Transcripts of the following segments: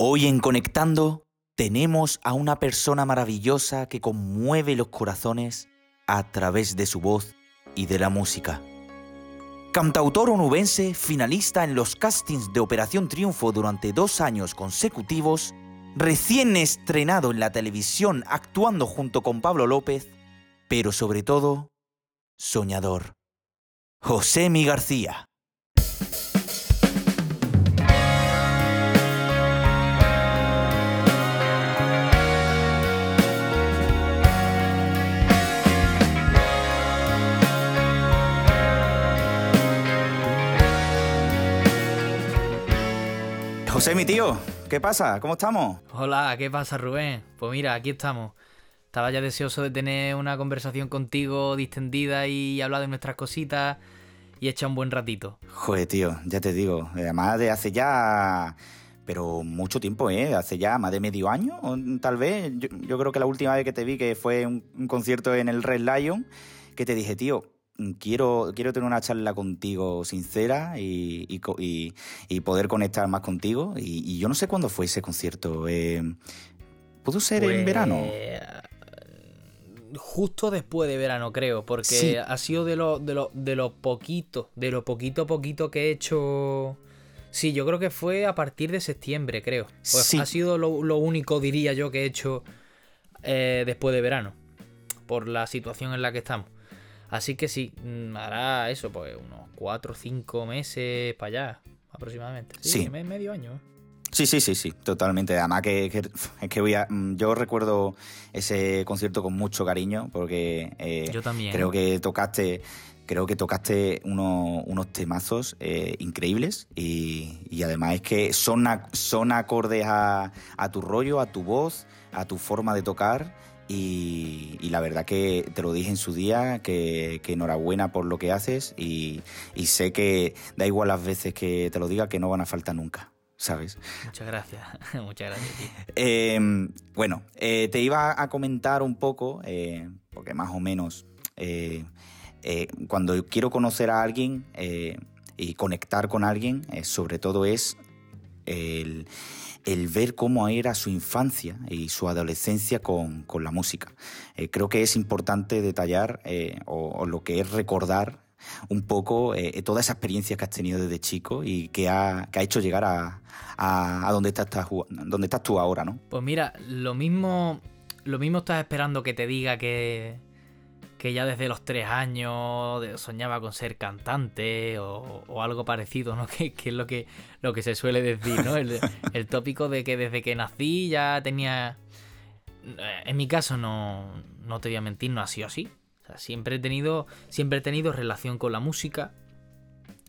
Hoy en Conectando tenemos a una persona maravillosa que conmueve los corazones a través de su voz y de la música. Cantautor onubense, finalista en los castings de Operación Triunfo durante dos años consecutivos, recién estrenado en la televisión actuando junto con Pablo López, pero sobre todo, soñador. José Mi García. José, mi tío, ¿qué pasa? ¿Cómo estamos? Hola, ¿qué pasa, Rubén? Pues mira, aquí estamos. Estaba ya deseoso de tener una conversación contigo distendida y hablar de nuestras cositas y echar un buen ratito. Joder, tío, ya te digo. Además de hace ya... Pero mucho tiempo, ¿eh? Hace ya más de medio año, tal vez. Yo, creo que la última vez que te vi, que fue un, un concierto en el Red Lion, que te dije, tío, quiero, quiero tener una charla contigo sincera y, poder conectar más contigo. Y, yo no sé cuándo fue ese concierto. Eh, ¿Pudo ser en verano? Pues, justo después de verano, creo, porque ha sido de lo, de, lo, de lo poquito, de lo poquito poquito que he hecho. Sí, yo creo que fue a partir de septiembre, creo. Pues Ha sido lo, único, diría yo, que he hecho eh, después de verano. Por la situación en la que estamos. Así que sí, mm, hará eso, pues unos 4 o 5 meses para allá, aproximadamente. Sí, medio año. Sí, sí, sí, sí, totalmente. Además que, es que voy a, mm, yo recuerdo ese concierto con mucho cariño porque eh, yo también. creo que tocaste creo que tocaste unos temazos eh, increíbles y, además es que son, son acordes a, a tu rollo, a tu voz, a tu forma de tocar y, la verdad que te lo dije en su día, que, enhorabuena por lo que haces y, sé que da igual las veces que te lo diga que no van a faltar nunca. ¿Sabes? Muchas gracias, muchas gracias. Em, bueno, eh, te iba a comentar un poco, eh, porque más o menos eh, cuando quiero conocer a alguien y conectar con alguien, sobre todo es el el ver cómo era su infancia y su adolescencia con, la música. Eh, creo que es importante detallar eh, o, lo que es recordar un poco eh, toda esa experiencia que has tenido desde chico y que ha, hecho llegar a, a, donde, estás, donde estás tú ahora, ¿no? Pues mira, lo mismo, lo mismo estás esperando que te diga que, que ya desde los tres años soñaba con ser cantante o, algo parecido, ¿no? Que, es lo que, lo que se suele decir, ¿no? El, tópico de que desde que nací ya tenía... En mi caso no, no te voy a mentir, no ha sido así. siempre he tenido, siempre he tenido relación con la música.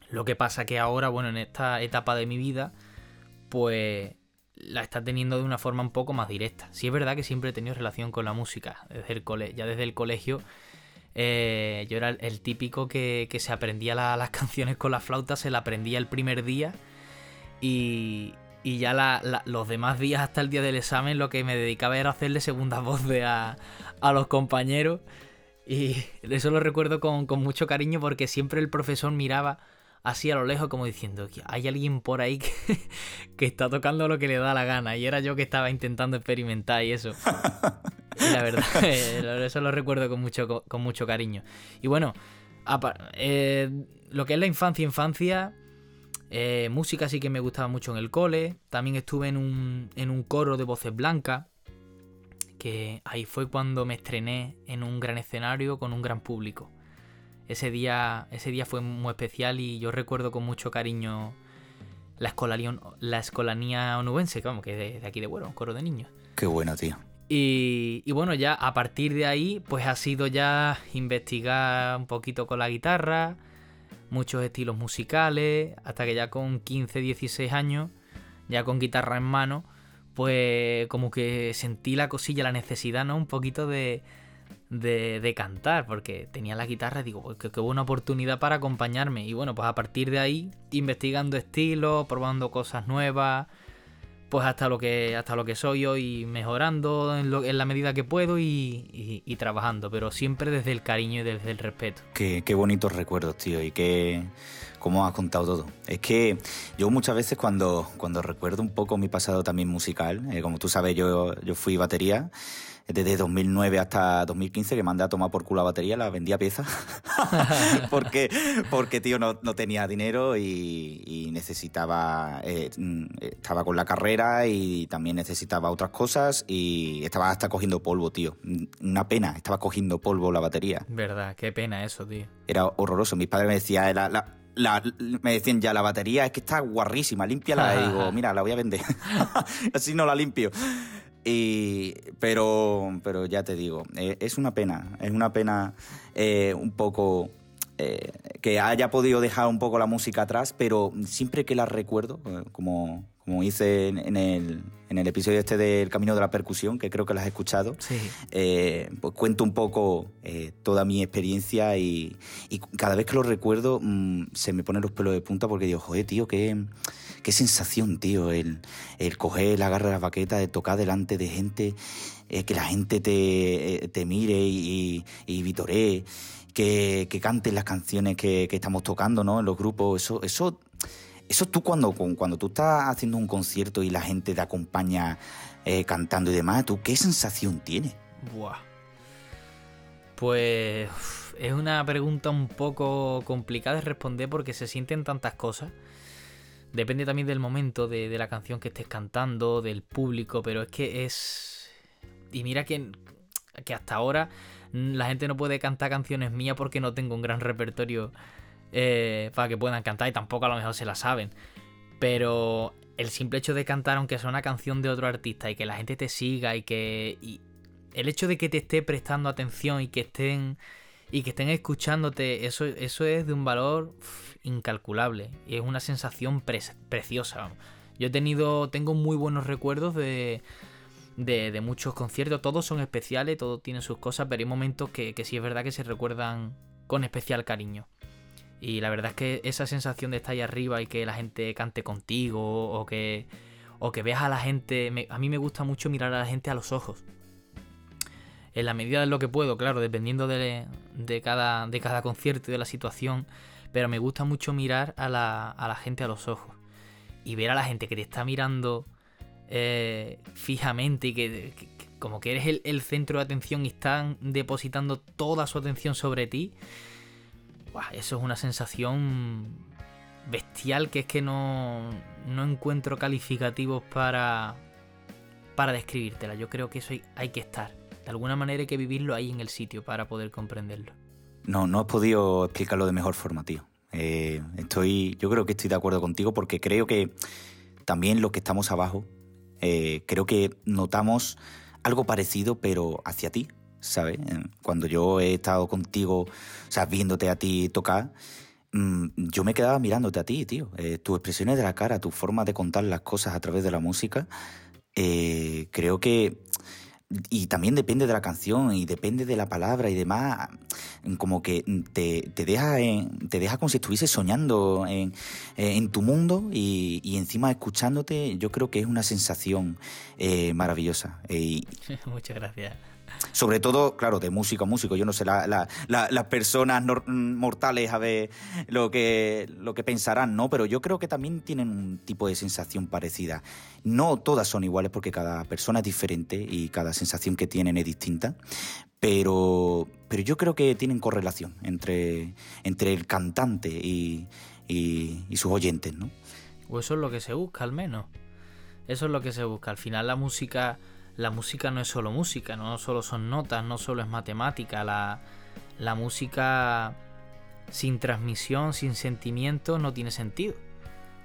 Lo que pasa que ahora, bueno, en esta etapa de mi vida, pues la está teniendo de una forma un poco más directa. Sí es verdad que siempre he tenido relación con la música, desde el cole ya desde el colegio eh, yo era el típico que, se aprendía las canciones con la flauta, se la aprendía el primer día y, ya los demás días hasta el día del examen lo que me dedicaba era hacerle segunda voz a, los compañeros y eso lo recuerdo con, mucho cariño porque siempre el profesor miraba así a lo lejos como diciendo que hay alguien por ahí que, que, está tocando lo que le da la gana y era yo que estaba intentando experimentar y eso. la verdad, eh, eso lo recuerdo con mucho, con mucho cariño. Y bueno, eh, lo que es la infancia, infancia, eh, música sí que me gustaba mucho en el cole. También estuve en un, en un coro de voces blancas. Que ahí fue cuando me estrené en un gran escenario con un gran público. Ese día, ese día fue muy especial y yo recuerdo con mucho cariño la escolanía, la escolanía onubense, vamos, que es de, aquí de bueno, un coro de niños. Qué bueno, tío. Y, bueno, ya a partir de ahí, pues ha sido ya investigar un poquito con la guitarra, muchos estilos musicales, hasta que ya con 15, 16 años, ya con guitarra en mano, pues como que sentí la cosilla, la necesidad, ¿no? Un poquito de, de, cantar, porque tenía la guitarra y digo, pues qué, qué buena oportunidad para acompañarme. Y bueno, pues a partir de ahí, investigando estilos, probando cosas nuevas pues hasta lo que hasta lo que soy hoy mejorando en, la medida que puedo y, trabajando pero siempre desde el cariño y desde el respeto qué, qué bonitos recuerdos tío y qué cómo has contado todo. Es que yo muchas veces cuando, cuando recuerdo un poco mi pasado también musical, eh, como tú sabes, yo, yo fui batería desde 2009 hasta 2015 que mandé a tomar por culo la batería, la vendía piezas. porque, porque, tío, no, no tenía dinero y, necesitaba. Eh, mm, estaba con la carrera y también necesitaba otras cosas y estaba hasta cogiendo polvo, tío. Una pena, estaba cogiendo polvo la batería. Verdad, qué pena eso, tío. Era horroroso. Mis padres me decían, la, me decían ya, la batería es que está guarrísima, límpiala. y digo, mira, la voy a vender. Así no la limpio. Y, pero, pero ya te digo, eh, es una pena, es una pena eh, un poco eh, que haya podido dejar un poco la música atrás, pero siempre que la recuerdo, como, como hice en, el, en el episodio este del Camino de la Percusión, que creo que lo has escuchado, pues cuento un poco toda mi experiencia y, y, cada vez que lo recuerdo mm, se me ponen los pelos de punta porque digo, joder, tío, qué qué sensación, tío, el, el coger la garra de la baqueta, de tocar delante de gente, eh, que la gente te, eh, te mire y, y vitoree, que, que canten las canciones que, que, estamos tocando, ¿no? En los grupos, eso, eso, eso tú cuando, cuando tú estás haciendo un concierto y la gente te acompaña eh, cantando y demás, ¿tú qué sensación tienes? Buah. Pues es una pregunta un poco complicada de responder porque se sienten tantas cosas. Depende también del momento, de, la canción que estés cantando, del público, pero es que es... Y mira que, que hasta ahora la gente no puede cantar canciones mías porque no tengo un gran repertorio eh, para que puedan cantar y tampoco a lo mejor se la saben. Pero el simple hecho de cantar, aunque sea una canción de otro artista y que la gente te siga y que... Y el hecho de que te esté prestando atención y que estén y que estén escuchándote, eso, eso es de un valor incalculable y es una sensación preciosa. Yo he tenido, tengo muy buenos recuerdos de, de, muchos conciertos, todos son especiales, todos tienen sus cosas, pero hay momentos que, que sí es verdad que se recuerdan con especial cariño. Y la verdad es que esa sensación de estar ahí arriba y que la gente cante contigo o que, o que veas a la gente, a mí me gusta mucho mirar a la gente a los ojos en la medida de lo que puedo, claro, dependiendo de, cada, de cada concierto y de la situación, pero me gusta mucho mirar a la, gente a los ojos y ver a la gente que te está mirando eh, fijamente y que, como que eres el, centro de atención y están depositando toda su atención sobre ti, eso es una sensación bestial que es que no, no encuentro calificativos para, para describírtela. Yo creo que eso hay que estar. De alguna manera hay que vivirlo ahí en el sitio para poder comprenderlo. No, no has podido explicarlo de mejor forma, tío. Eh, estoy, yo creo que estoy de acuerdo contigo porque creo que también los que estamos abajo, eh, creo que notamos algo parecido, pero hacia ti, ¿sabes? Eh, cuando yo he estado contigo, o sea, viéndote a ti tocar, mm, yo me quedaba mirándote a ti, tío. tus expresiones de la cara, tu forma de contar las cosas a través de la música, creo que y también depende de la canción y depende de la palabra y demás, como que te, te deja, te deja como si estuviese soñando en, en tu mundo y, y, encima escuchándote, yo creo que es una sensación eh, maravillosa. Muchas gracias. Sobre todo, claro, de músico a músico. Yo no sé las personas mortales a ver lo que, lo que pensarán, ¿no? Pero yo creo que también tienen un tipo de sensación parecida. No todas son iguales porque cada persona es diferente y cada sensación que tienen es distinta. Pero, pero yo creo que tienen correlación entre, entre el cantante y, y, y sus oyentes, ¿no? O eso es lo que se busca, al menos. Eso es lo que se busca. Al final la música la música no es solo música, no solo son notas, no solo es matemática, la, la música sin transmisión, sin sentimiento, no tiene sentido.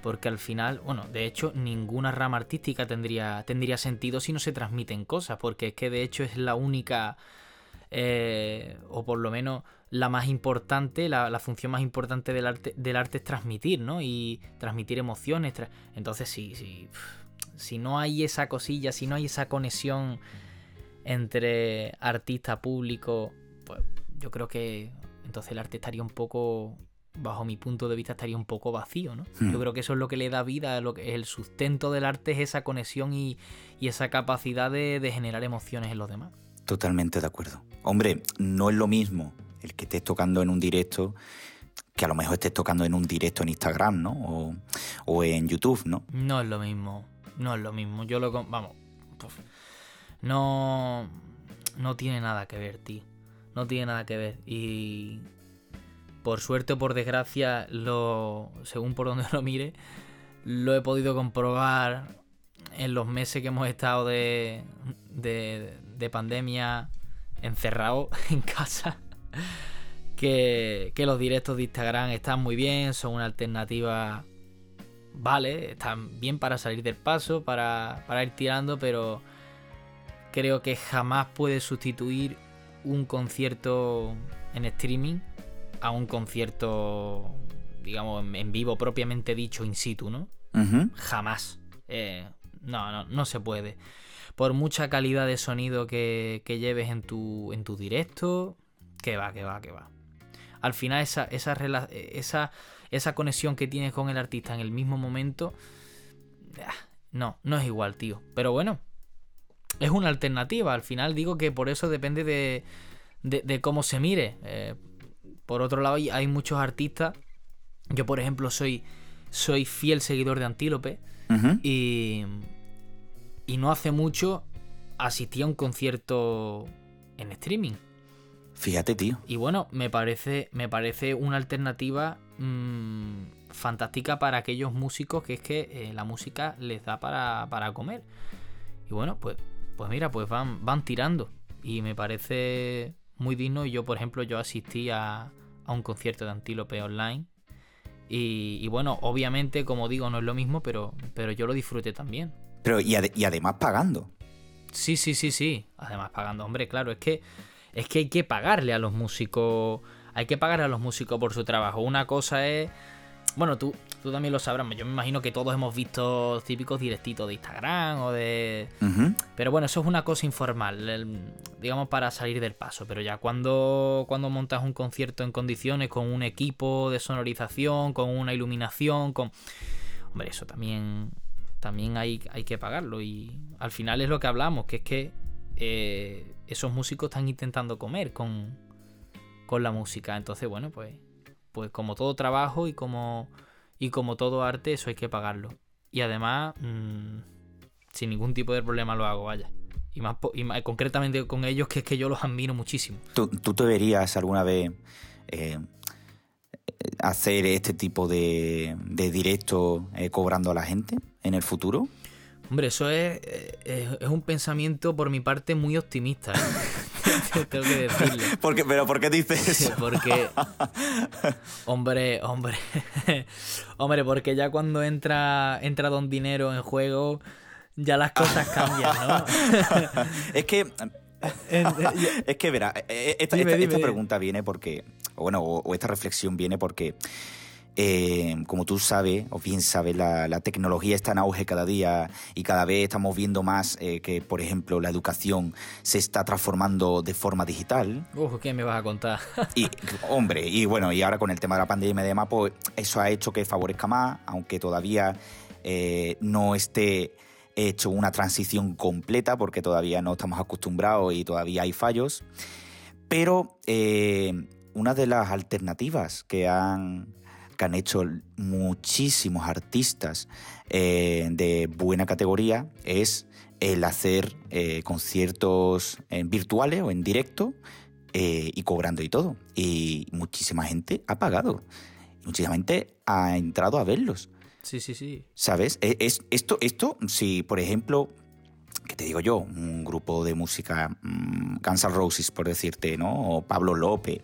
Porque al final, bueno, de hecho, ninguna rama artística tendría, tendría sentido si no se transmiten cosas, porque es que de hecho es la única, eh, o por lo menos la más importante, la, función más importante del arte, del arte es transmitir, ¿no? Y transmitir emociones. Entonces, sí, sí si no hay esa cosilla, si no hay esa conexión entre artista, público, pues yo creo que entonces el arte estaría un poco, bajo mi punto de vista, estaría un poco vacío, ¿no? Hmm. Yo creo que eso es lo que le da vida, lo que el sustento del arte es esa conexión y, esa capacidad de, de generar emociones en los demás. Totalmente de acuerdo. Hombre, no es lo mismo el que estés tocando en un directo que a lo mejor estés tocando en un directo en Instagram, ¿no? O, o en YouTube, ¿no? No es lo mismo. No es lo mismo. Yo lo. Vamos. No. No tiene nada que ver, tío. No tiene nada que ver. Y. Por suerte o por desgracia, lo. Según por donde lo mire. Lo he podido comprobar en los meses que hemos estado de. de, de pandemia encerrado en casa que, los directos de Instagram están muy bien, son una alternativa, vale, están bien para salir del paso, para, para ir tirando, pero creo que jamás puede sustituir un concierto en streaming a un concierto, digamos, en vivo propiamente dicho, in situ, ¿no? Jamás. Eh, no, no, no se puede. Por mucha calidad de sonido que, que lleves en tu, en tu directo, que va, que va, que va al final esa, esa, esa, esa conexión que tienes con el artista en el mismo momento, ah, no, no es igual, tío. Pero bueno, es una alternativa. Al final digo que por eso depende de, de, cómo se mire. Eh, por otro lado, hay muchos artistas. Yo, por ejemplo, soy, soy fiel seguidor de Antílope. y, y no hace mucho asistí a un concierto en streaming. Fíjate, tío. Y bueno, me parece, me parece una alternativa mm, fantástica para aquellos músicos que es que eh, la música les da para, para, comer. Y bueno, pues, pues mira, pues van, van tirando. Y me parece muy digno. Y yo, por ejemplo, yo asistí a, a un concierto de Antílope online. Y, bueno, obviamente, como digo, no es lo mismo, pero, pero yo lo disfruté también. Pero y, y además pagando. Sí, sí, sí, sí. Además pagando. Hombre, claro, es que es que hay que pagarle a los músicos, hay que pagar a los músicos por su trabajo. Una cosa es, bueno, tú, tú también lo sabrás, yo me imagino que todos hemos visto típicos directitos de Instagram o de... Pero bueno, eso es una cosa informal, digamos para salir del paso, pero ya cuando, cuando montas un concierto en condiciones, con un equipo de sonorización, con una iluminación, con... Hombre, eso también, también hay, hay que pagarlo y al final es lo que hablamos, que es que eh, esos músicos están intentando comer con, la música. Entonces, bueno, pues, pues como todo trabajo y como, y como todo arte, eso hay que pagarlo. Y además, mm, sin ningún tipo de problema lo hago, vaya. Y más, y más, concretamente con ellos, que es que yo los admiro muchísimo. ¿Tú, te verías alguna vez eh, hacer este tipo de, de directo eh, cobrando a la gente en el futuro? Hombre, eso es, es, un pensamiento por mi parte muy optimista. ¿eh? Tengo que decirlo. ¿Pero por qué dices eso? Porque, hombre, hombre, hombre, porque ya cuando entra, entra Don Dinero en juego, ya las cosas cambian, ¿no? es que... es que, verá, eh, esta, esta, pregunta viene porque, bueno, o esta reflexión viene porque eh, como tú sabes, o bien sabes, la, tecnología está en auge cada día y cada vez estamos viendo más eh, que, por ejemplo, la educación se está transformando de forma digital. Uf, ¿qué me vas a contar? y, hombre, y bueno, y ahora con el tema de la pandemia y demás, pues eso ha hecho que favorezca más, aunque todavía eh, no esté hecho una transición completa, porque todavía no estamos acostumbrados y todavía hay fallos. Pero una de las alternativas que han que han hecho muchísimos artistas eh, de buena categoría es el hacer eh, conciertos en virtuales o en directo eh, y cobrando y todo. Y muchísima gente ha pagado. Muchísima gente ha entrado a verlos. Sí, sí, sí. ¿Sabes? E, es, esto, esto, si por ejemplo ¿qué te digo yo? Un grupo de música, um, Guns N' Roses, por decirte, ¿no? O Pablo López,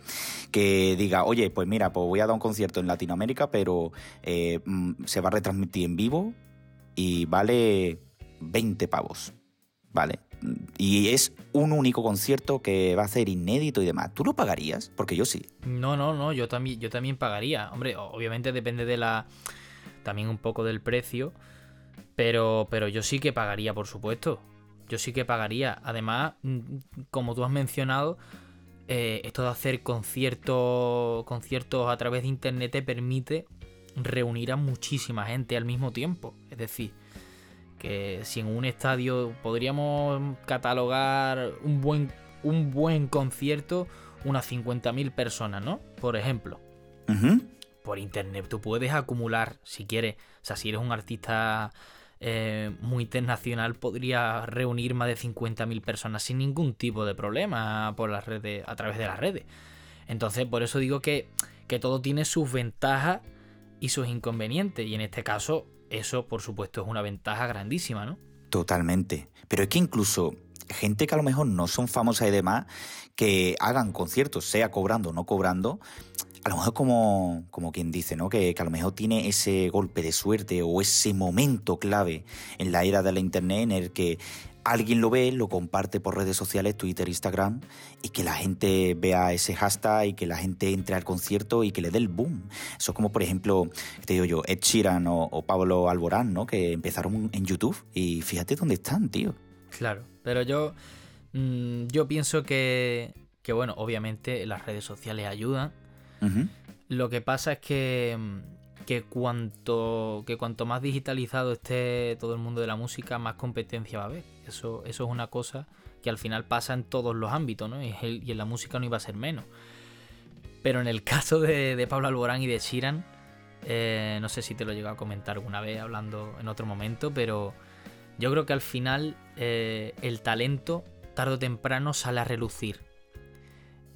que diga, oye, pues mira, pues voy a dar un concierto en Latinoamérica, pero eh, mm, se va a retransmitir en vivo y vale 20 pavos, ¿vale? Y es un único concierto que va a ser inédito y demás. ¿Tú lo pagarías? Porque yo sí. No, no, no, yo también, yo también pagaría. Hombre, obviamente depende de la. también un poco del precio. Pero, pero yo sí que pagaría, por supuesto yo sí que pagaría. Además, mm, como tú has mencionado, eh, esto de hacer conciertos, conciertos a través de internet te permite reunir a muchísima gente al mismo tiempo. Es decir, que si en un estadio podríamos catalogar un buen, un buen concierto, unas 50.000 personas, ¿no? Por ejemplo. por internet tú puedes acumular, si quieres, o sea, si eres un artista eh, muy internacional, podría reunir más de 50.000 personas sin ningún tipo de problema por las redes, a través de las redes. Entonces, por eso digo que, que todo tiene sus ventajas y sus inconvenientes. Y en este caso, eso, por supuesto, es una ventaja grandísima, ¿no? Totalmente. Pero es que incluso gente que a lo mejor no son famosas y demás, que hagan conciertos, sea cobrando o no cobrando, a lo mejor como, como quien dice, ¿no? Que, a lo mejor tiene ese golpe de suerte o ese momento clave en la era de la internet en el que alguien lo ve, lo comparte por redes sociales, Twitter, Instagram, y que la gente vea ese hashtag y que la gente entre al concierto y que le dé el boom. Eso es como, por ejemplo, te digo yo, Ed Sheeran o, o Pablo Alborán, ¿no? Que empezaron en YouTube y fíjate dónde están, tío. Claro, pero yo, mmm, yo pienso que, que, bueno, obviamente las redes sociales ayudan. Lo que pasa es que, que, cuanto, que cuanto más digitalizado esté todo el mundo de la música, más competencia va a haber. Eso, eso es una cosa que al final pasa en todos los ámbitos, ¿no? Y, en la música no iba a ser menos. Pero en el caso de, Pablo Alborán y de Sheeran, eh, no sé si te lo he llegado a comentar alguna vez hablando en otro momento, pero yo creo que al final eh, el talento tarde o temprano sale a relucir.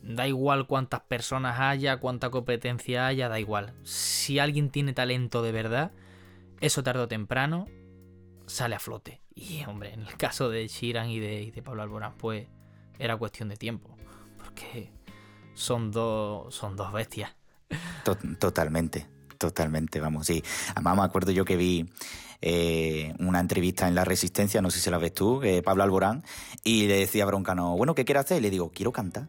Da igual cuántas personas haya, cuánta competencia haya, da igual. Si alguien tiene talento de verdad, eso tarde o temprano sale a flote. Y hombre, en el caso de de, y de Pablo Alborán, pues era cuestión de tiempo. Porque son dos, son dos bestias. Totalmente, totalmente, vamos, sí. Además me acuerdo yo que vi eh, una entrevista en La Resistencia, no sé si la ves tú, eh, Pablo Alborán, y le decía a Broncano, bueno, ¿qué quiere hacer? Y le digo, quiero cantar.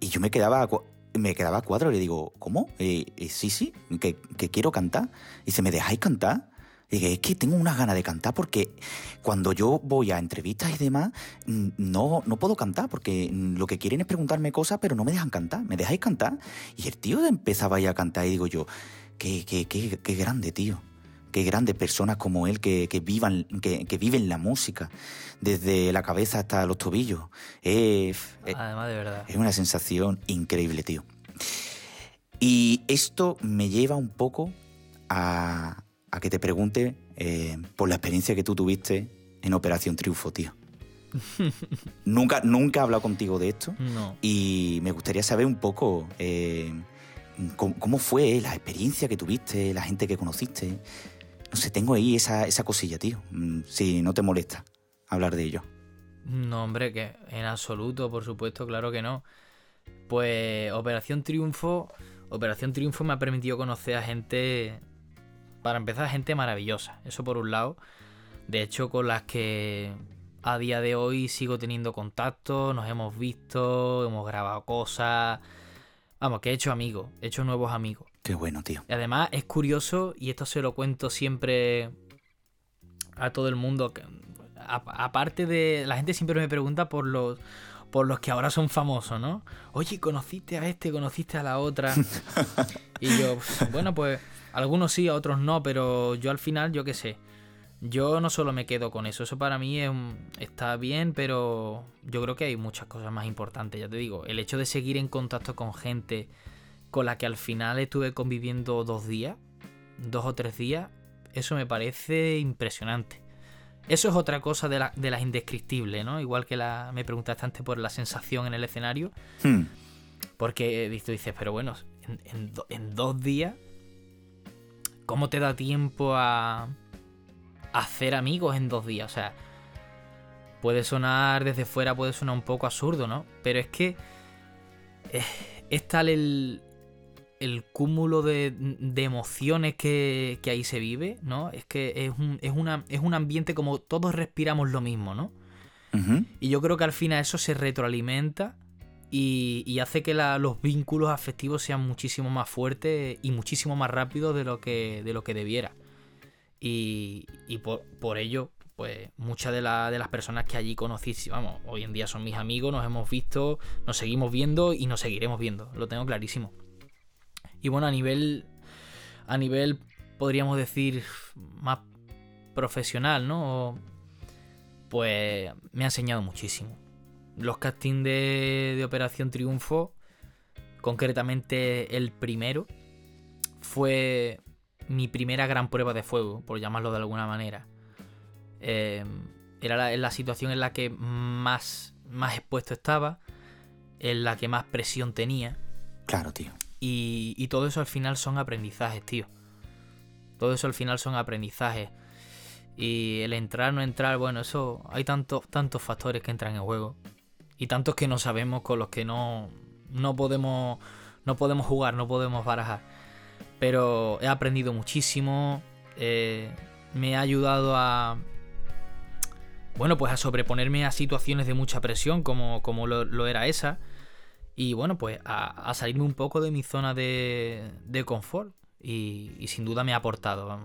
Y yo me quedaba, me quedaba cuadro, y le digo, ¿cómo? Eh, sí, sí, que, quiero cantar. Y dice, ¿me dejáis cantar? Y dije, es que tengo unas ganas de cantar porque cuando yo voy a entrevistas y demás, no, no puedo cantar porque lo que quieren es preguntarme cosas, pero no me dejan cantar. ¿Me dejáis cantar? Y el tío empezaba ya a cantar y digo yo, qué, qué, qué, qué grande, tío qué grandes personas como él que, que vivan, que, que, viven la música, desde la cabeza hasta los tobillos. Es, Además, de verdad. Es una sensación increíble, tío. Y esto me lleva un poco a, a que te pregunte eh, por la experiencia que tú tuviste en Operación Triunfo, tío. nunca, nunca he hablado contigo de esto. No. Y me gustaría saber un poco eh, cómo, cómo, fue la experiencia que tuviste, la gente que conociste. No sé, tengo ahí esa, esa cosilla, tío. Mm, si no te molesta hablar de ello. No, hombre, que en absoluto, por supuesto, claro que no. Pues Operación Triunfo, Operación Triunfo me ha permitido conocer a gente, para empezar, gente maravillosa. Eso por un lado. De hecho, con las que a día de hoy sigo teniendo contacto, nos hemos visto, hemos grabado cosas. Vamos, que he hecho amigos, he hecho nuevos amigos. Qué bueno, tío. Y además es curioso, y esto se lo cuento siempre a todo el mundo. Que, a, aparte de. La gente siempre me pregunta por los. Por los que ahora son famosos, ¿no? Oye, ¿conociste a este? ¿Conociste a la otra? y yo, bueno, pues algunos sí, a otros no, pero yo al final, yo qué sé. Yo no solo me quedo con eso, eso para mí es está bien, pero yo creo que hay muchas cosas más importantes, ya te digo. El hecho de seguir en contacto con gente con la que al final estuve conviviendo dos días, dos o tres días, eso me parece impresionante. Eso es otra cosa de, la, de las indescriptibles, ¿no? Igual que la, me preguntaste antes por la sensación en el escenario. Hmm. Porque tú dices, pero bueno, en, en, en, dos días, ¿cómo te da tiempo a, a hacer amigos en dos días? O sea, puede sonar desde fuera, puede sonar un poco absurdo, ¿no? Pero es que es, es tal el, el cúmulo de, de emociones que, que, ahí se vive, ¿no? Es que es un, es, una, es un ambiente como todos respiramos lo mismo, ¿no? Uh -huh. Y yo creo que al final eso se retroalimenta y, y hace que la, los vínculos afectivos sean muchísimo más fuertes y muchísimo más rápidos de lo que, de lo que debiera. Y, y por, por, ello, pues muchas de, la, de, las personas que allí conocí, vamos, hoy en día son mis amigos, nos hemos visto, nos seguimos viendo y nos seguiremos viendo, lo tengo clarísimo. Y bueno, a nivel. A nivel, podríamos decir, más profesional, ¿no? Pues me ha enseñado muchísimo. Los castings de, de Operación Triunfo, concretamente el primero, fue mi primera gran prueba de fuego, por llamarlo de alguna manera. Eh, era la, la, situación en la que más, más expuesto estaba, en la que más presión tenía. Claro, tío. Y, todo eso al final son aprendizajes, tío. Todo eso al final son aprendizajes. Y el entrar, no entrar, bueno, eso hay tantos, tantos factores que entran en juego. Y tantos que no sabemos con los que no, no podemos. No podemos jugar, no podemos barajar. Pero he aprendido muchísimo. Eh, me ha ayudado a. Bueno, pues a sobreponerme a situaciones de mucha presión, como, como lo era esa. Y bueno, pues a, salirme un poco de mi zona de, de confort. Y, sin duda me ha aportado.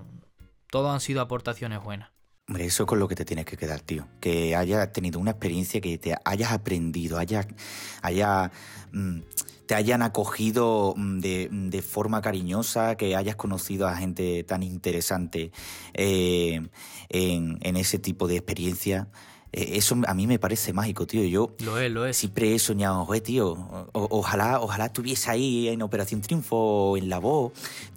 Todo han sido aportaciones buenas. Hombre, eso es con lo que te tienes que quedar, tío. Que hayas tenido una experiencia, que te hayas aprendido, haya, haya, mm, te hayan acogido mm, de, de, forma cariñosa, que hayas conocido a gente tan interesante eh, en, en, ese tipo de experiencia. Eh, eso a mí me parece mágico, tío. Yo lo es, lo es. siempre he soñado, oye, tío, o, ojalá, ojalá estuviese ahí en Operación Triunfo o en La Voz.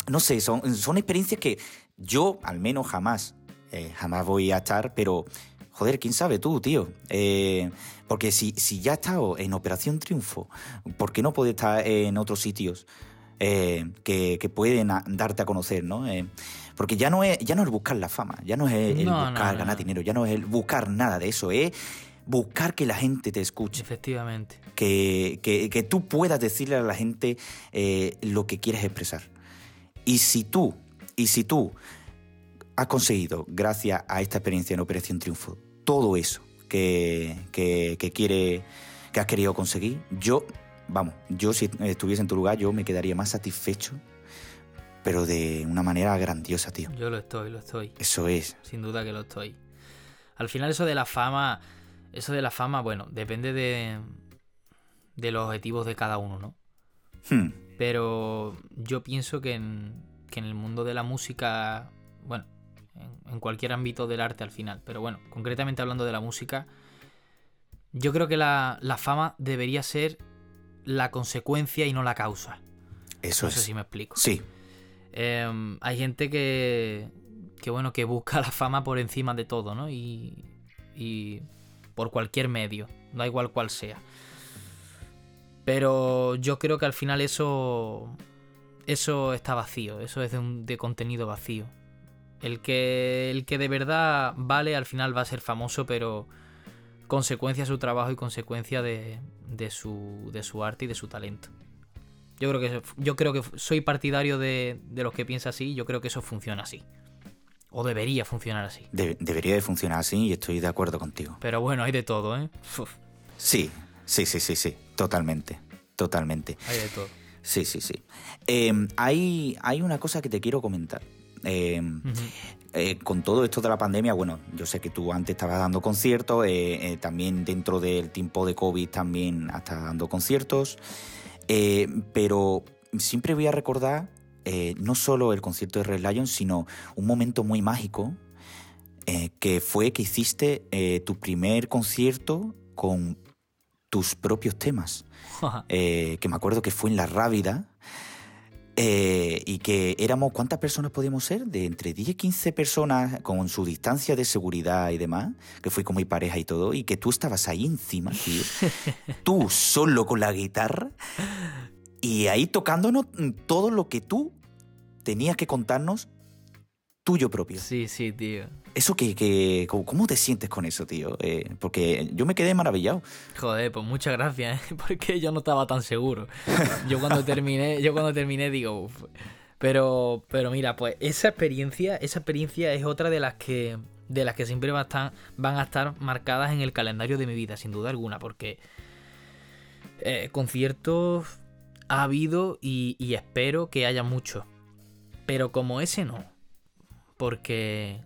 No sé, son, son experiencias que yo, al menos, jamás, eh, jamás voy a estar, pero, joder, quién sabe tú, tío. Eh, porque si, si ya he estado en Operación Triunfo, ¿por qué no puede estar en otros sitios eh, que, que, pueden darte a conocer, no? Porque ya no, es, ya no es buscar la fama, ya no es el, No, buscar no, ganar dinero, ya no es el buscar nada de eso, es buscar que la gente te escuche. Efectivamente. Que, que, que tú puedas decirle a la gente eh, lo que quieres expresar. Y si tú, y si tú has conseguido, gracias a esta experiencia en Operación Triunfo, todo eso que, que, que quiere, que has querido conseguir, yo, vamos, yo si estuviese en tu lugar, yo me quedaría más satisfecho, pero de una manera grandiosa, tío. Yo lo estoy, lo estoy. Eso es. Sin duda que lo estoy. Al final eso de la fama, eso de la fama, bueno, depende de, de los objetivos de cada uno, ¿no? Hmm. Pero yo pienso que en, que en el mundo de la música, bueno, en, en, cualquier ámbito del arte al final, pero bueno, concretamente hablando de la música, yo creo que la, la fama debería ser la consecuencia y no la causa. Eso no es. sé si me explico. Sí. Eh, hay gente que, que, bueno, que busca la fama por encima de todo, ¿no? Y, y por cualquier medio, da igual cual sea. Pero yo creo que al final eso eso está vacío, eso es de, de contenido vacío. El que, el que de verdad vale al final va a ser famoso, pero consecuencia de su trabajo y consecuencia de, de, su, de su arte y de su talento. Yo creo que, yo creo que soy partidario de, de los que piensan así, yo creo que eso funciona así. O debería funcionar así. De, debería de funcionar así y estoy de acuerdo contigo. Pero bueno, hay de todo, ¿eh? Uf. Sí, sí, sí, sí, sí. Totalmente. Totalmente. Hay de todo. Sí, sí, sí. Eh, hay, hay una cosa que te quiero comentar. Eh, uh -huh. eh, con todo esto de la pandemia, bueno, yo sé que tú antes estabas dando conciertos, eh, también dentro del tiempo de COVID también estás dando conciertos, eh, pero siempre voy a recordar eh, no solo el concierto de Red Lion, sino un momento muy mágico eh, que fue que hiciste eh, tu primer concierto con tus propios temas. Que me acuerdo que fue en La Rábida. Eh, y que éramos, ¿cuántas personas podíamos ser? De entre 10 y 15 personas con su distancia de seguridad y demás, que fui con mi pareja y todo, y que tú estabas ahí encima, tío. tú solo con la guitarra y ahí tocándonos todo lo que tú tenías que contarnos tuyo propio. Sí, sí, tío. Eso que, que ¿cómo te sientes con eso, tío? Eh, porque yo me quedé maravillado. Joder, pues muchas gracias, ¿eh? porque yo no estaba tan seguro. Yo cuando terminé, yo cuando terminé digo, uf. Pero, pero mira, pues esa experiencia, esa experiencia es otra de las que, de las que siempre van a estar, van a estar marcadas en el calendario de mi vida, sin duda alguna, porque eh, conciertos ha habido y, y espero que haya muchos. Pero como ese no. Porque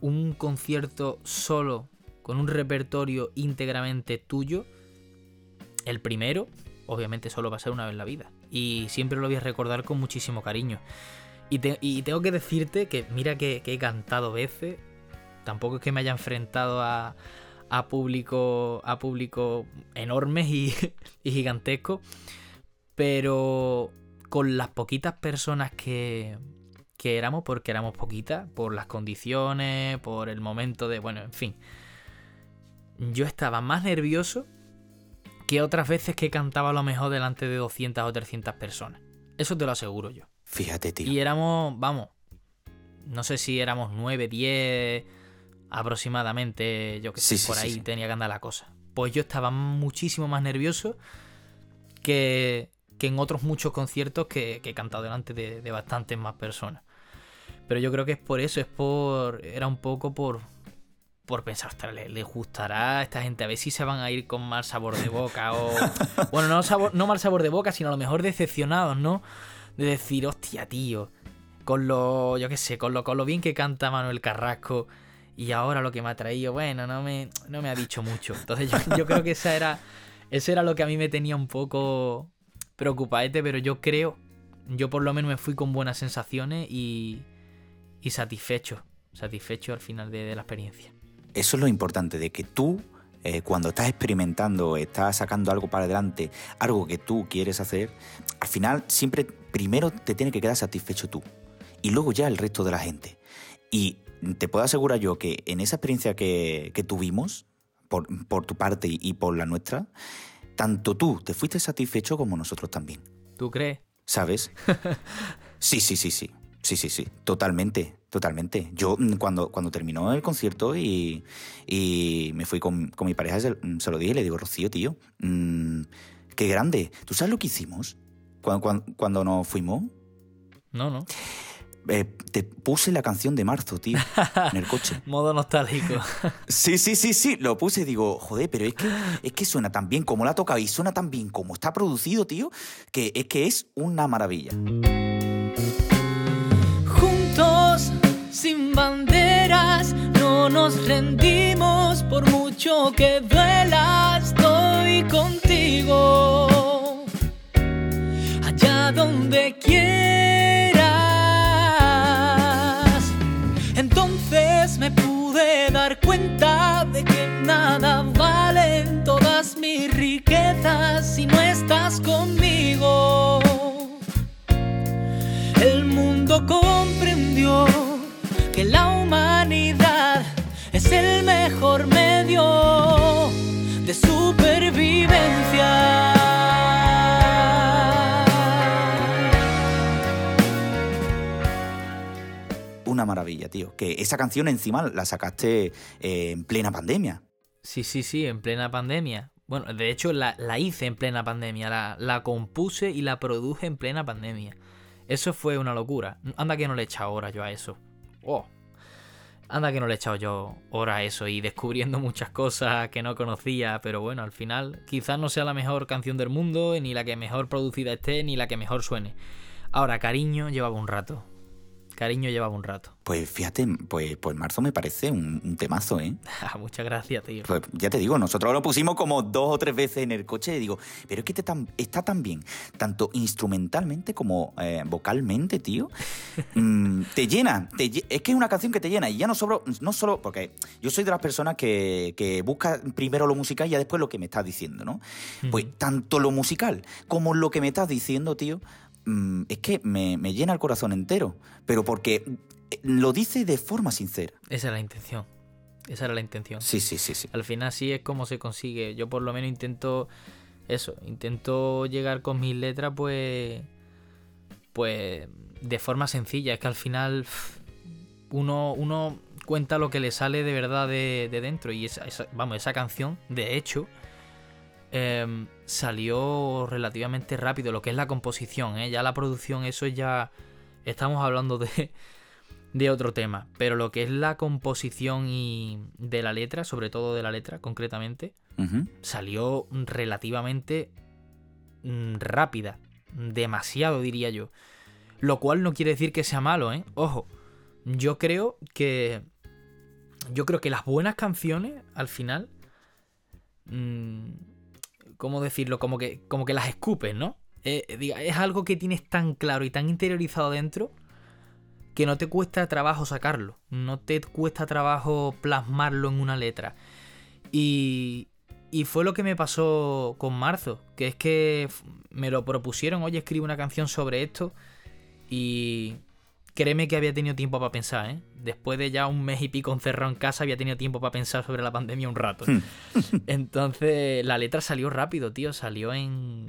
un concierto solo, con un repertorio íntegramente tuyo, el primero, obviamente solo va a ser una vez en la vida. Y siempre lo voy a recordar con muchísimo cariño. Y, te, y tengo que decirte que mira que, he cantado veces. Tampoco es que me haya enfrentado a, a público. a público enormes y, y. Pero con las poquitas personas que, que éramos, porque éramos poquitas, por las condiciones, por el momento de, bueno, en fin. Yo estaba más nervioso que otras veces que cantaba a lo mejor delante de 200 o 300 personas. Eso te lo aseguro yo. Fíjate, tío. Y éramos, vamos, no sé si éramos 9, 10 aproximadamente, yo que sé, Sí, por sí, ahí tenía que andar la cosa. Pues yo estaba muchísimo más nervioso que, que en otros muchos conciertos que, que he cantado delante de, de bastantes más personas. Pero yo creo que es por eso, es por. Era un poco por. Por pensar, ostras, ¿le, le gustará a esta gente? A ver si se van a ir con mal sabor de boca o. Bueno, no, sabor, no mal sabor de boca, sino a lo mejor decepcionados, ¿no? De decir, hostia, tío. Con lo. Yo qué sé, con lo, con lo bien que canta Manuel Carrasco. Y ahora lo que me ha traído, bueno, no me, no me ha dicho mucho. Entonces yo, yo creo que esa era. Eso era lo que a mí me tenía un poco preocupadete, pero yo creo. Yo por lo menos me fui con buenas sensaciones y. Y satisfecho. Satisfecho al final de, de la experiencia. Eso es lo importante, de que tú, eh, cuando estás experimentando, estás sacando algo para adelante, algo que tú quieres hacer, al final siempre primero te tiene que quedar satisfecho tú y luego ya el resto de la gente. Y te puedo asegurar yo que en esa experiencia que, que tuvimos, por, por tu parte y, y por la nuestra, tanto tú te fuiste satisfecho como nosotros también. ¿Tú crees? ¿Sabes? Sí, sí, sí, sí. Sí, sí, sí. Totalmente, totalmente. Yo mm, cuando, cuando terminó el concierto y, y me fui con, con mi pareja, se, se lo dije, le digo, Rocío, tío, mm, qué grande. ¿Tú sabes lo que hicimos cuando, cuando, cuando nos fuimos? No, no. Eh, te puse la canción de marzo, tío, en el coche. Modo nostálgico. Sí, sí, sí, sí, lo puse y digo, joder, pero es que, es que suena tan bien como la ha tocado y suena tan bien como está producido, tío, que es que es una maravilla. No nos rendimos por mucho que duela, estoy contigo. Allá donde quieras. Entonces me pude dar cuenta de que nada valen todas mis riquezas si no estás conmigo. El mundo comprendió que la humanidad es el mejor medio de supervivencia. Una maravilla, tío. Que esa canción encima la sacaste eh, en plena pandemia. Sí, sí, sí, en plena pandemia. Bueno, de hecho la, la hice en plena pandemia, la, la compuse y la produje en plena pandemia. Eso fue una locura. Anda que no le he echado horas yo a eso. Oh. Anda que no le he echado yo horas a eso y descubriendo muchas cosas que no conocía, pero bueno, al final quizás no sea la mejor canción del mundo, ni la que mejor producida esté, ni la que mejor suene. Ahora, cariño llevaba un rato. Cariño llevaba un rato. Pues fíjate, pues, pues marzo me parece un, un temazo, ¿eh? Muchas gracias, tío. Pues ya te digo, nosotros lo pusimos como dos o tres veces en el coche y digo, pero es que te tan, está tan bien, tanto instrumentalmente como eh, vocalmente, tío. Mm, te llena, te es que es una canción que te llena y ya no solo, no solo, porque yo soy de las personas que, que busca primero lo musical y ya después lo que me estás diciendo, ¿no? Pues tanto lo musical como lo que me estás diciendo, tío, mm, es que me, me llena el corazón entero, pero porque eh, lo dice de forma sincera. Esa era la intención. Esa era la intención. Sí, sí, sí, sí. Al final así es como se consigue. Yo por lo menos intento eso, intento llegar con mis letras pues pues de forma sencilla, es que al final uno uno cuenta lo que le sale de verdad de, de dentro y esa, esa- vamos, esa canción de hecho em, salió relativamente rápido lo que es la composición, ¿eh? ya la producción eso ya estamos hablando de de otro tema, pero lo que es la composición y de la letra, sobre todo de la letra concretamente, salió relativamente mm, rápida, demasiado diría yo. Lo cual no quiere decir que sea malo, ¿eh? Ojo, yo creo que yo creo que las buenas canciones al final mm, ¿cómo decirlo? Como que como que las escupes, ¿no? Eh, diga, es algo que tienes tan claro y tan interiorizado dentro que no te cuesta trabajo sacarlo, no te cuesta trabajo plasmarlo en una letra. Y, y fue lo que me pasó con marzo, que es que me lo propusieron, oye, escribe una canción sobre esto y créeme que había tenido tiempo para pensar, ¿eh? Después de ya un mes y pico encerrado en casa, había tenido tiempo para pensar sobre la pandemia un rato. Hmm. Entonces, la letra salió rápido, tío, salió en...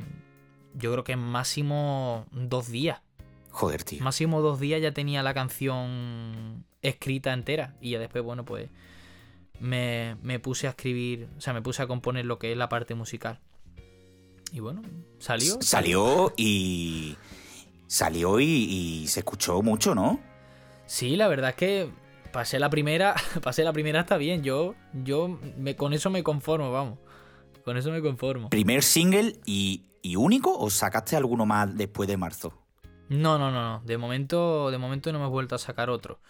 Yo creo que en máximo dos días. Joder, tío. Máximo dos días ya tenía la canción escrita entera. Y ya después, bueno, pues me, me puse a escribir, o sea, me puse a componer lo que es la parte musical. Y bueno, salió. Salió y. Salió y, y se escuchó mucho, ¿no? Sí, la verdad es que pasé la primera, pasé la primera está bien. Yo, yo me, con eso me conformo, vamos. Con eso me conformo. ¿Primer single y, y único o sacaste alguno más después de marzo? No, no, no, no. De momento, de momento no me he vuelto a sacar otro.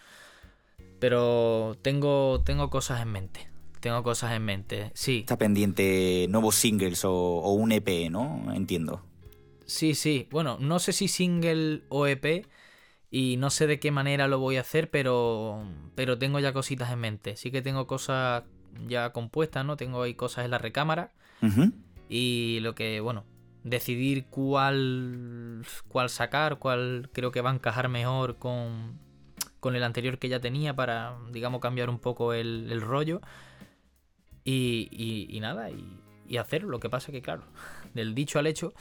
Pero tengo, tengo cosas en mente. Tengo cosas en mente. Sí. Está pendiente nuevos singles o, o un EP, ¿no? Entiendo. Sí, sí. Bueno, no sé si single o EP y no sé de qué manera lo voy a hacer, pero pero tengo ya cositas en mente. Sí que tengo cosas ya compuestas, ¿no? Tengo ahí cosas en la recámara y lo que, bueno, decidir cuál cuál sacar, cuál creo que va a encajar mejor con con el anterior que ya tenía para, digamos, cambiar un poco el, el rollo. Y, y- y nada, y, y hacer. Lo que pasa que, claro, del dicho al hecho,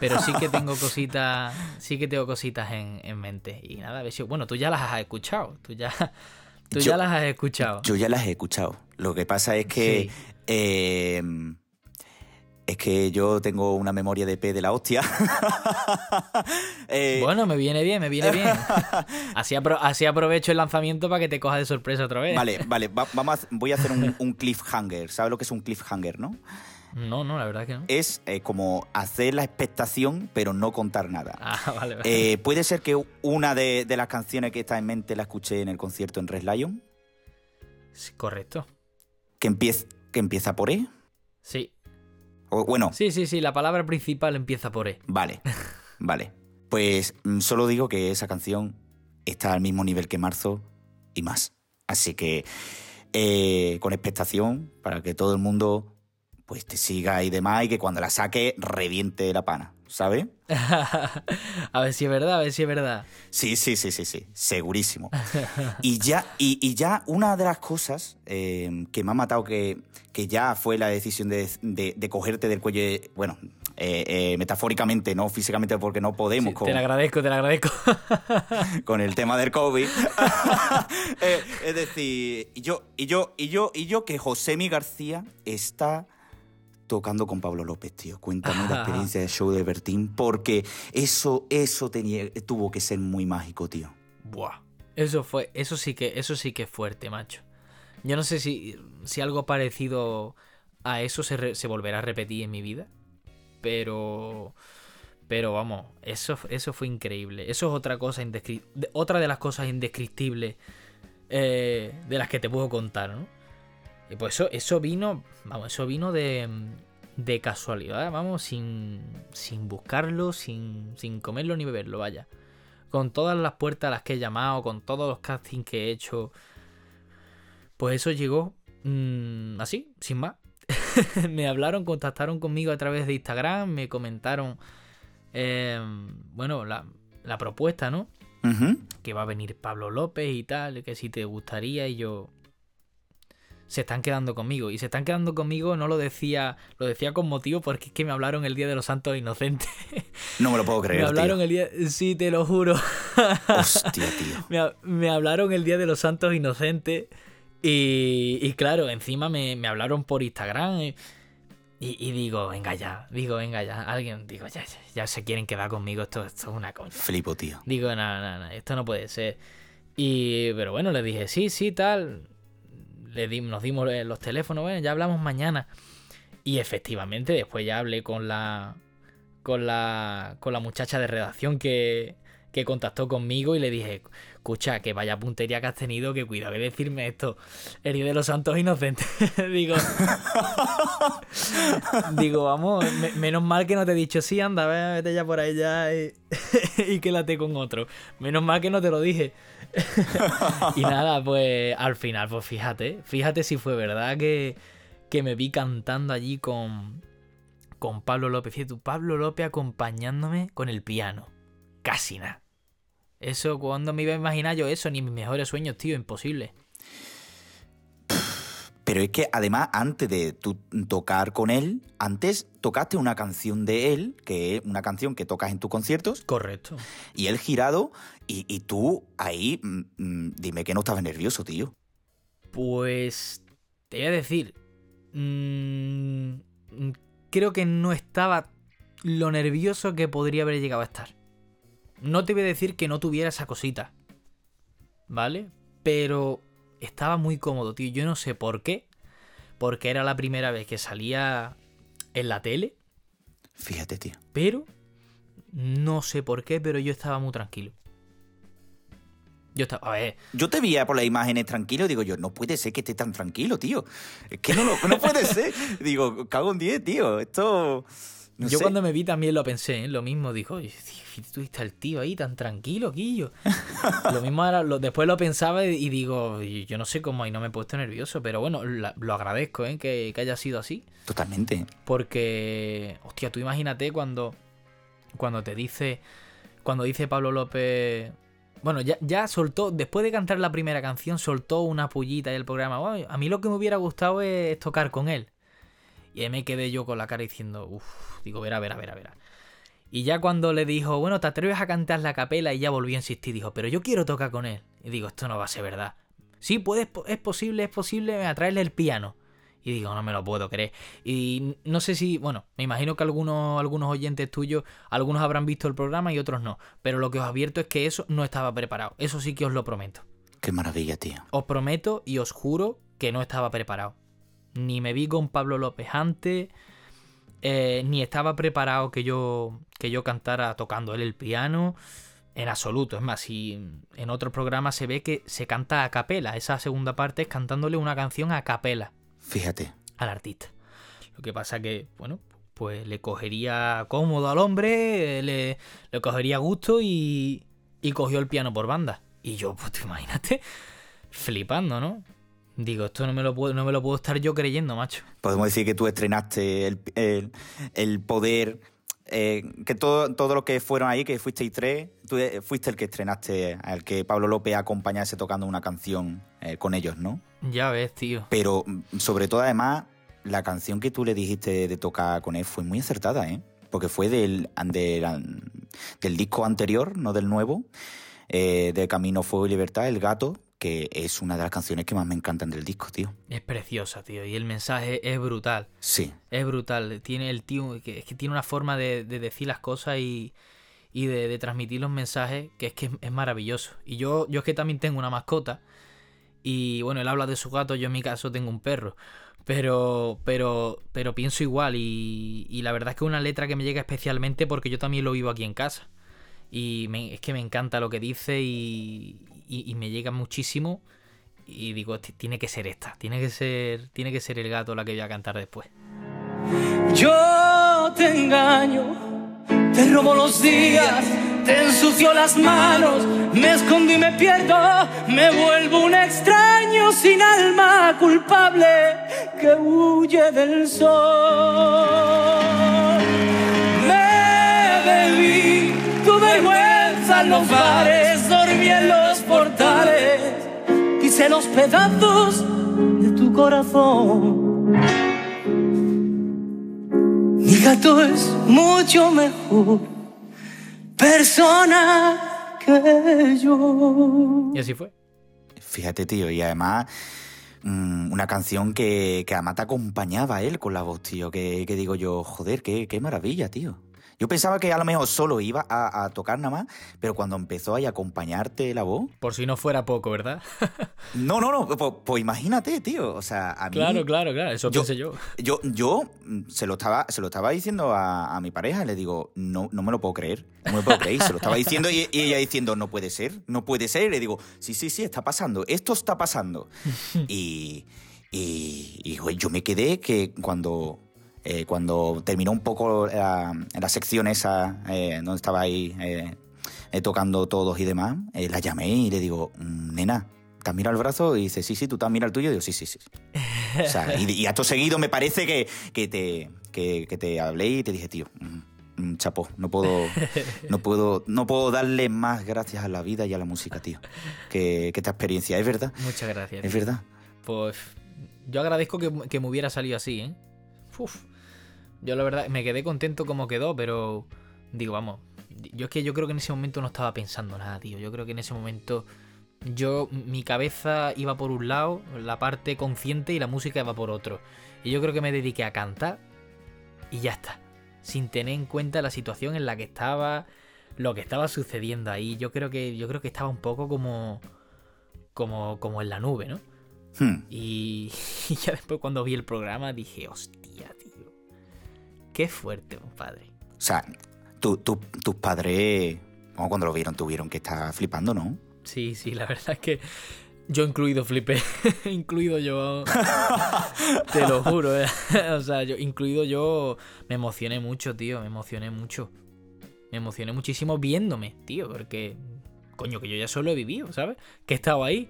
pero sí que tengo cositas, sí que tengo cositas en, en mente. Y nada, a ver si, bueno, tú ya las has escuchado, tú ya, tú Yo- ya las has escuchado. Yo ya las he escuchado. Lo que pasa es que. Sí. eh, es que yo tengo una memoria de P de la hostia. Eh, Bueno, me viene bien, me viene bien. Así, apro- así aprovecho el lanzamiento para que te coja de sorpresa otra vez. Vale, vale, va- vamos a- voy a hacer un, un cliffhanger. ¿Sabes lo que es un cliffhanger, no? No, no, la verdad que no. Es eh, como hacer la expectación, pero no contar nada. Ah, vale, vale. Eh, ¿Puede ser que una de, de las canciones que está en mente la escuché en el concierto en Red Lion? Sí, correcto. ¿Que, empieza que empieza por E? Sí. O, bueno, Sí, sí, sí, la palabra principal empieza por E. vale, vale. Pues mm, solo digo que esa canción está al mismo nivel que Marzo y más. Así que eh, con expectación para que todo el mundo pues te siga y demás y que cuando la saque reviente la pana, ¿sabes? a ver si es verdad, a ver si es verdad. Sí, sí, sí, sí, sí, segurísimo. Y ya, y, y ya una de las cosas eh, que me ha matado, que, que ya fue la decisión de, de- de cogerte del cuello, bueno, eh, eh, metafóricamente, no físicamente porque no podemos Sí, con, Te lo agradezco, te lo agradezco. con el tema del COVID. Eh, es decir, y yo, y yo, y yo, y yo que Josemi García está tocando con Pablo López, tío. Cuéntame la experiencia del show de Bertín, porque eso, eso tenía, tuvo que ser muy mágico, tío. Buah. Eso fue, eso sí que, eso sí que es fuerte, macho. Yo no sé si, si algo parecido a eso se, re- se volverá a repetir en mi vida. Pero. Pero vamos, eso, eso fue increíble. Eso es otra cosa indescri- de- Otra de las cosas indescriptibles eh, de las que te puedo contar, ¿no? Y pues eso, eso vino. Vamos, eso vino de. De casualidad, vamos, sin, sin buscarlo, sin, sin comerlo ni beberlo, vaya con todas las puertas a las que he llamado, con todos los castings que he hecho, pues eso llegó mm, así, sin más. me hablaron, contactaron conmigo a través de Instagram, me comentaron, eh, bueno, la, la propuesta, ¿no? Que va a venir Pablo López y tal, que si te gustaría y yo... Se están quedando conmigo. Y se están quedando conmigo, no lo decía, lo decía con motivo porque es que me hablaron el Día de los Santos Inocentes. No me lo puedo me creer, hablaron tío. el día... Sí, te lo juro. Hostia, tío. me, ha- me hablaron el Día de los Santos Inocentes y, y claro, encima me, me hablaron por Instagram y, y- y digo, venga ya, digo, venga ya, alguien, digo, ya, ya, ya se quieren quedar conmigo, esto, esto es una coña. Flipo, tío. Digo, nada, nada, nada, esto no puede ser. Y, pero bueno, le dije, sí, sí, tal. Le nos dimos eh, los teléfonos, bueno, ya hablamos mañana. Y efectivamente, después ya hablé con la. con la. con la muchacha de redacción que. que contactó conmigo y le dije, escucha, que vaya puntería que has tenido, que cuidado de decirme esto. El día de los santos inocentes. digo. digo, vamos, me- menos mal que no te he dicho, sí, anda, ve- vete ya por ahí ya y, y quédate con otro. Menos mal que no te lo dije. y nada, pues al final, pues fíjate, fíjate si fue verdad que, que me vi cantando allí con, con Pablo López. Fíjate, Pablo López acompañándome con el piano. Casi nada. Eso, cuando me iba a imaginar yo eso? Ni mis mejores sueños, tío, imposible. Pero es que además, antes de tú tocar con él, antes tocaste una canción de él, que es una canción que tocas en tus conciertos. Correcto. Y él girado, y, tú ahí, mm, mm, dime que no estabas nervioso, tío. Pues te voy a decir, mm, creo que no estaba lo nervioso que podría haber llegado a estar. No te voy a decir que no tuviera esa cosita, ¿vale? Pero estaba muy cómodo, tío. Yo no sé por qué. Porque era la primera vez que salía en la tele. Fíjate, tío. Pero no sé por qué, pero yo estaba muy tranquilo. Yo estaba, a ver. Yo te veía por las imágenes tranquilo, digo yo, no puede ser que esté tan tranquilo, tío. Es que no, no puede ser. digo, cago en 10, tío. Esto. Yo cuando me vi también lo pensé, ¿eh? lo mismo, dijo, tú estás el tío ahí tan tranquilo, Quillo. lo mismo era, después lo pensaba y, digo, yo no sé cómo ahí no me he puesto nervioso, pero bueno, lo agradezco, ¿eh? Que, haya sido así. Totalmente. Porque, hostia, tú imagínate cuando, cuando te dice, cuando dice Pablo López, bueno, ya, ya soltó, después de cantar la primera canción, soltó una pullita y el programa. a mí lo que me hubiera gustado es tocar con él. Y ahí me quedé yo con la cara diciendo, uff, digo, verá, verá, verá, verá. Y ya cuando le dijo, bueno, te atreves a cantar la capela y ya volvió a insistir, dijo, pero yo quiero tocar con él. Y digo, esto no va a ser verdad. Sí, puedes, es posible, es posible atraerle el piano. Y digo, no me lo puedo creer. Y no sé si, bueno, me imagino que algunos, algunos oyentes tuyos, algunos habrán visto el programa y otros no. Pero lo que os advierto es que eso no estaba preparado. Eso sí que os lo prometo. Qué maravilla, tío. Os prometo y os juro que no estaba preparado. Ni me vi con Pablo López antes, eh, ni estaba preparado que yo, que yo cantara tocando él el piano. En absoluto. Es más, si en otros programas se ve que se canta a capela. Esa segunda parte es cantándole una canción a capela. Fíjate. Al artista. Lo que pasa que, bueno, pues le cogería cómodo al hombre, le, le cogería gusto y, y cogió el piano por banda. Y yo, pues imagínate, flipando, ¿no? Digo, esto no me lo puedo, no me lo puedo estar yo creyendo, macho. Podemos decir que tú estrenaste el, poder, eh, que todo, todo lo que fueron ahí, que fuisteis tres, tú eh, fuiste el que estrenaste, al que Pablo López acompañase tocando una canción eh, con ellos, ¿no? Ya ves, tío. Pero mm, sobre todo, además, la canción que tú le dijiste de tocar con él fue muy acertada, ¿eh? Porque fue del, del, disco anterior, no del nuevo, de Camino, Fuego y Libertad, El Gato, que es una de las canciones que más me encantan del disco, tío. Es preciosa, tío, y el mensaje es brutal. Sí. Es brutal. Tiene el tío, que, es que tiene una forma de, decir las cosas y, y de, transmitir los mensajes que es que es, maravilloso. Y yo, yo es que también tengo una mascota. Y bueno, él habla de su gato, yo en mi caso tengo un perro. Pero, pero, pero pienso igual. Y, y la verdad es que es una letra que me llega especialmente porque yo también lo vivo aquí en casa. Y es que me encanta lo que dice y, y, me llega muchísimo. Y digo, tiene que ser esta, tiene que ser, tiene que ser el gato la que voy a cantar después. Yo te engaño, te robo los días, te ensucio las manos, me escondo y me pierdo, me vuelvo un extraño sin alma culpable que huye del sol. Me bebí tu vergüenza en los bares, dormí en los hice los pedazos de tu corazón. Mi gato es mucho mejor persona que yo. Y así fue. Fíjate, tío, y además mm, una canción que, que además te acompañaba él con la voz, tío, que, que digo yo, joder, qué, qué maravilla, tío. Yo pensaba que a lo mejor solo iba a, tocar nada más, pero cuando empezó ahí a acompañarte la voz. Por si no fuera poco, ¿verdad? no, no, no, pues, pues, imagínate, tío. O sea, a mí. Claro, claro, claro, eso yo, pensé yo. Yo, yo mm, se, lo estaba, se lo estaba diciendo a, mi pareja, le digo, no, no me lo puedo creer, no me lo puedo creer. Se lo estaba diciendo y, ella diciendo, no puede ser, no puede ser. Y le digo, sí, sí, sí, está pasando, esto está pasando. y, y, y yo me quedé que cuando eh, cuando terminó un poco la, la sección esa, eh, donde estaba ahí eh, tocando todos y demás, la llamé y le digo, nena, ¿te has mirado el brazo? Y dice, sí, sí, tú te has mirado el tuyo. Y digo, sí, sí, sí. O sea, y, y acto seguido me parece que, que te, que, que te hablé y te dije, tío, mm, mm, chapó, no puedo, no puedo, no puedo darle más gracias a la vida y a la música, tío, que, que esta experiencia. Es verdad, Muchas gracias. es tío. verdad. Pues yo agradezco que, que me hubiera salido así, ¿eh? Uf. Yo la verdad me quedé contento como quedó, pero digo, vamos, yo es que yo creo que en ese momento no estaba pensando nada, tío. Yo creo que en ese momento yo mi cabeza iba por un lado, la parte consciente y la música iba por otro. Y yo creo que me dediqué a cantar y ya está, sin tener en cuenta la situación en la que estaba, lo que estaba sucediendo ahí. Yo creo que yo creo que estaba un poco como como como en la nube, ¿no? Hmm. Y, y ya después cuando vi el programa dije, hostia. Qué fuerte, compadre. O sea, tu- tu- tus padres, cuando lo vieron, tuvieron que estar flipando, ¿no? Sí, sí, la verdad es que yo incluido flipé. incluido yo. te lo juro, ¿eh? o sea, yo, incluido yo, me emocioné mucho, tío. Me emocioné mucho. Me emocioné muchísimo viéndome, tío, porque. Coño, que yo ya solo he vivido, ¿sabes? Que he estado ahí.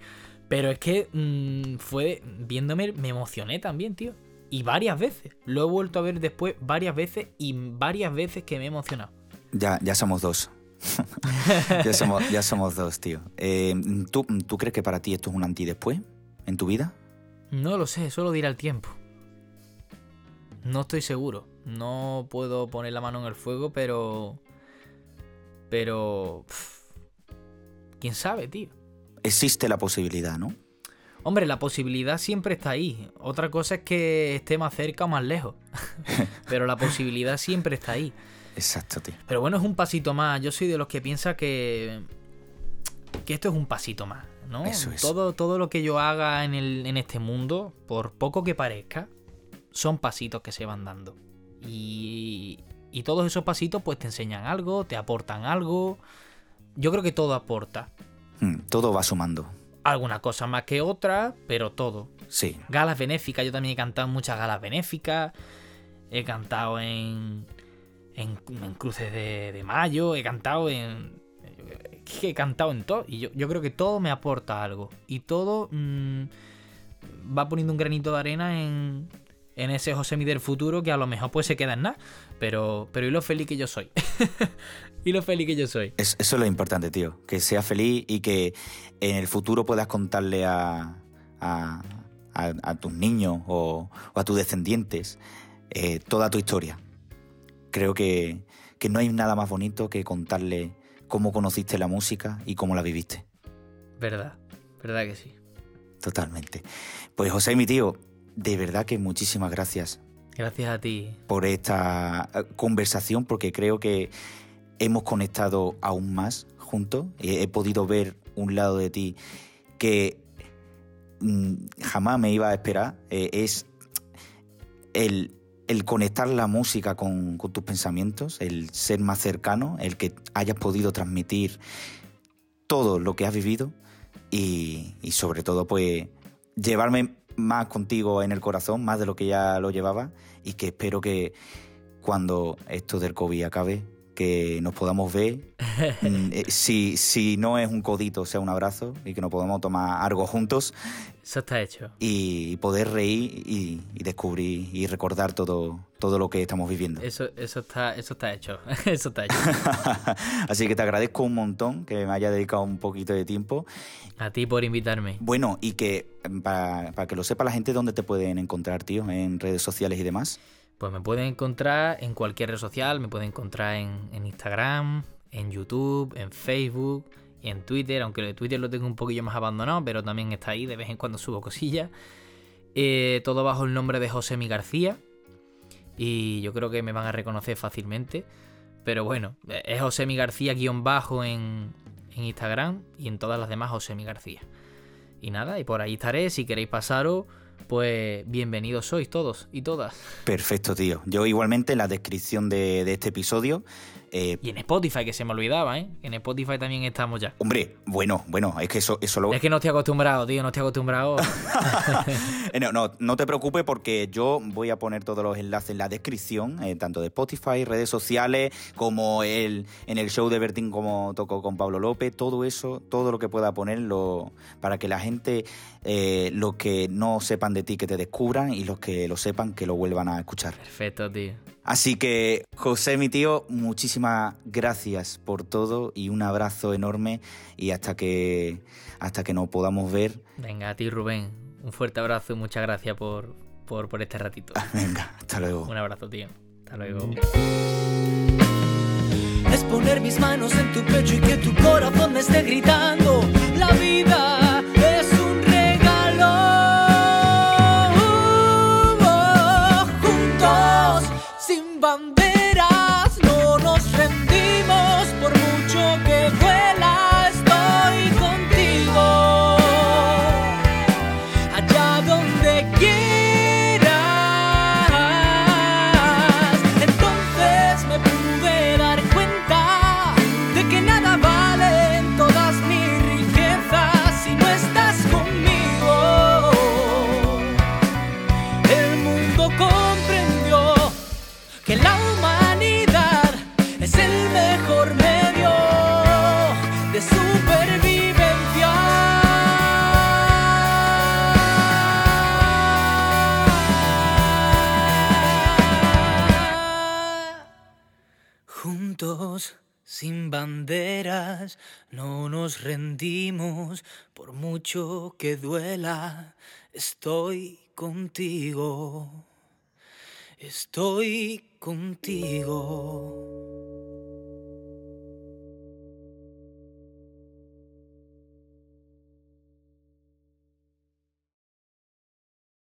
Pero es que mm, fue. Viéndome, me emocioné también, tío. Y varias veces. Lo he vuelto a ver después varias veces y varias veces que me he emocionado. Ya, ya somos dos. ya, somos, ya somos dos, tío. Eh, ¿tú, ¿Tú crees que para ti esto es un anti después en tu vida? No lo sé, solo dirá el tiempo. No estoy seguro. No puedo poner la mano en el fuego, pero. Pero. pff, ¿Quién sabe, tío? Existe la posibilidad, ¿no? Hombre, la posibilidad siempre está ahí. Otra cosa es que esté más cerca o más lejos. pero la posibilidad siempre está ahí. Exacto, tío. Pero bueno, es un pasito más. Yo soy de los que piensa que. que esto es un pasito más, ¿no? Eso es. Todo, todo lo que yo haga en, el, en este mundo, por poco que parezca, son pasitos que se van dando. Y. Y todos esos pasitos, pues te enseñan algo, te aportan algo. Yo creo que todo aporta. Hmm, todo va sumando. Alguna cosa más que otra, pero todo. Sí. Galas benéficas, yo también he cantado en muchas galas benéficas. He cantado en, en, en cruces de, de mayo, he cantado en. He cantado en todo. Y yo, yo creo que todo me aporta algo. Y todo mm, va poniendo un granito de arena en, en ese Josemi del futuro que a lo mejor pues se queda en nada. Pero, pero y lo feliz que yo soy. y lo feliz que yo soy. Es- eso es lo importante, tío. Que seas feliz y que en el futuro puedas contarle a, a, a- a tus niños o, o a tus descendientes eh, toda tu historia. Creo que, que no hay nada más bonito que contarle cómo conociste la música y cómo la viviste. Verdad, verdad que sí. Totalmente. Pues José, mi tío, de verdad que muchísimas gracias Gracias a ti. por esta eh, conversación porque creo que hemos conectado aún más juntos. He, he podido ver un lado de ti que mm, jamás me iba a esperar. Eh, es el, el conectar la música con, con tus pensamientos, el ser más cercano, el que hayas podido transmitir todo lo que has vivido y, y sobre todo pues llevarme más contigo en el corazón, más de lo que ya lo llevaba y que espero que cuando esto del COVID acabe, que nos podamos ver, mm, eh, si, si no es un codito, sea un abrazo y que nos podamos tomar algo juntos Eso está hecho. y poder reír y, y descubrir y recordar todo, todo lo que estamos viviendo. Eso, eso está, eso está hecho. Eso está hecho. Así que te agradezco un montón que me haya dedicado un poquito de tiempo. A ti por invitarme. Bueno, y que mm, para, para que lo sepa la gente, ¿dónde te pueden encontrar, tío? En redes sociales y demás. Pues me pueden encontrar en cualquier red social, me pueden encontrar en, en Instagram, en YouTube, en Facebook en Twitter, aunque lo de Twitter lo tengo un poquillo más abandonado, pero también está ahí, de vez en cuando subo cosillas. Eh, todo bajo el nombre de José Mi García. Y yo creo que me van a reconocer fácilmente. Pero bueno, es José Mi García guion bajo en, Instagram y en todas las demás José Mi García. Y nada, y por ahí estaré. Si queréis pasaros, pues bienvenidos sois todos y todas. Perfecto, tío. Yo igualmente en la descripción de, de este episodio Eh, y en Spotify, que se me olvidaba, ¿eh? En Spotify también estamos ya. Hombre, bueno, bueno, es que eso, eso lo... Es que no estoy acostumbrado, tío, no estoy acostumbrado. Eh, no, no, no te preocupes porque yo voy a poner todos los enlaces en la descripción, eh, tanto de Spotify, redes sociales, como el, en el show de Bertín como tocó con Pablo López, todo eso, todo lo que pueda ponerlo para que la gente, eh, los que no sepan de ti, que te descubran y los que lo sepan, que lo vuelvan a escuchar. Perfecto, tío. Así que, José, mi tío, muchísimas gracias por todo y un abrazo enorme y hasta que, hasta que nos podamos ver. Venga, a ti, Rubén. Un fuerte abrazo y muchas gracias por, por, por este ratito. Venga, hasta luego. Un abrazo, tío. Hasta luego. Es poner mis manos en tu pecho y que tu corazón me esté gritando. La vida no nos rendimos por mucho que duela. Estoy contigo. Estoy contigo.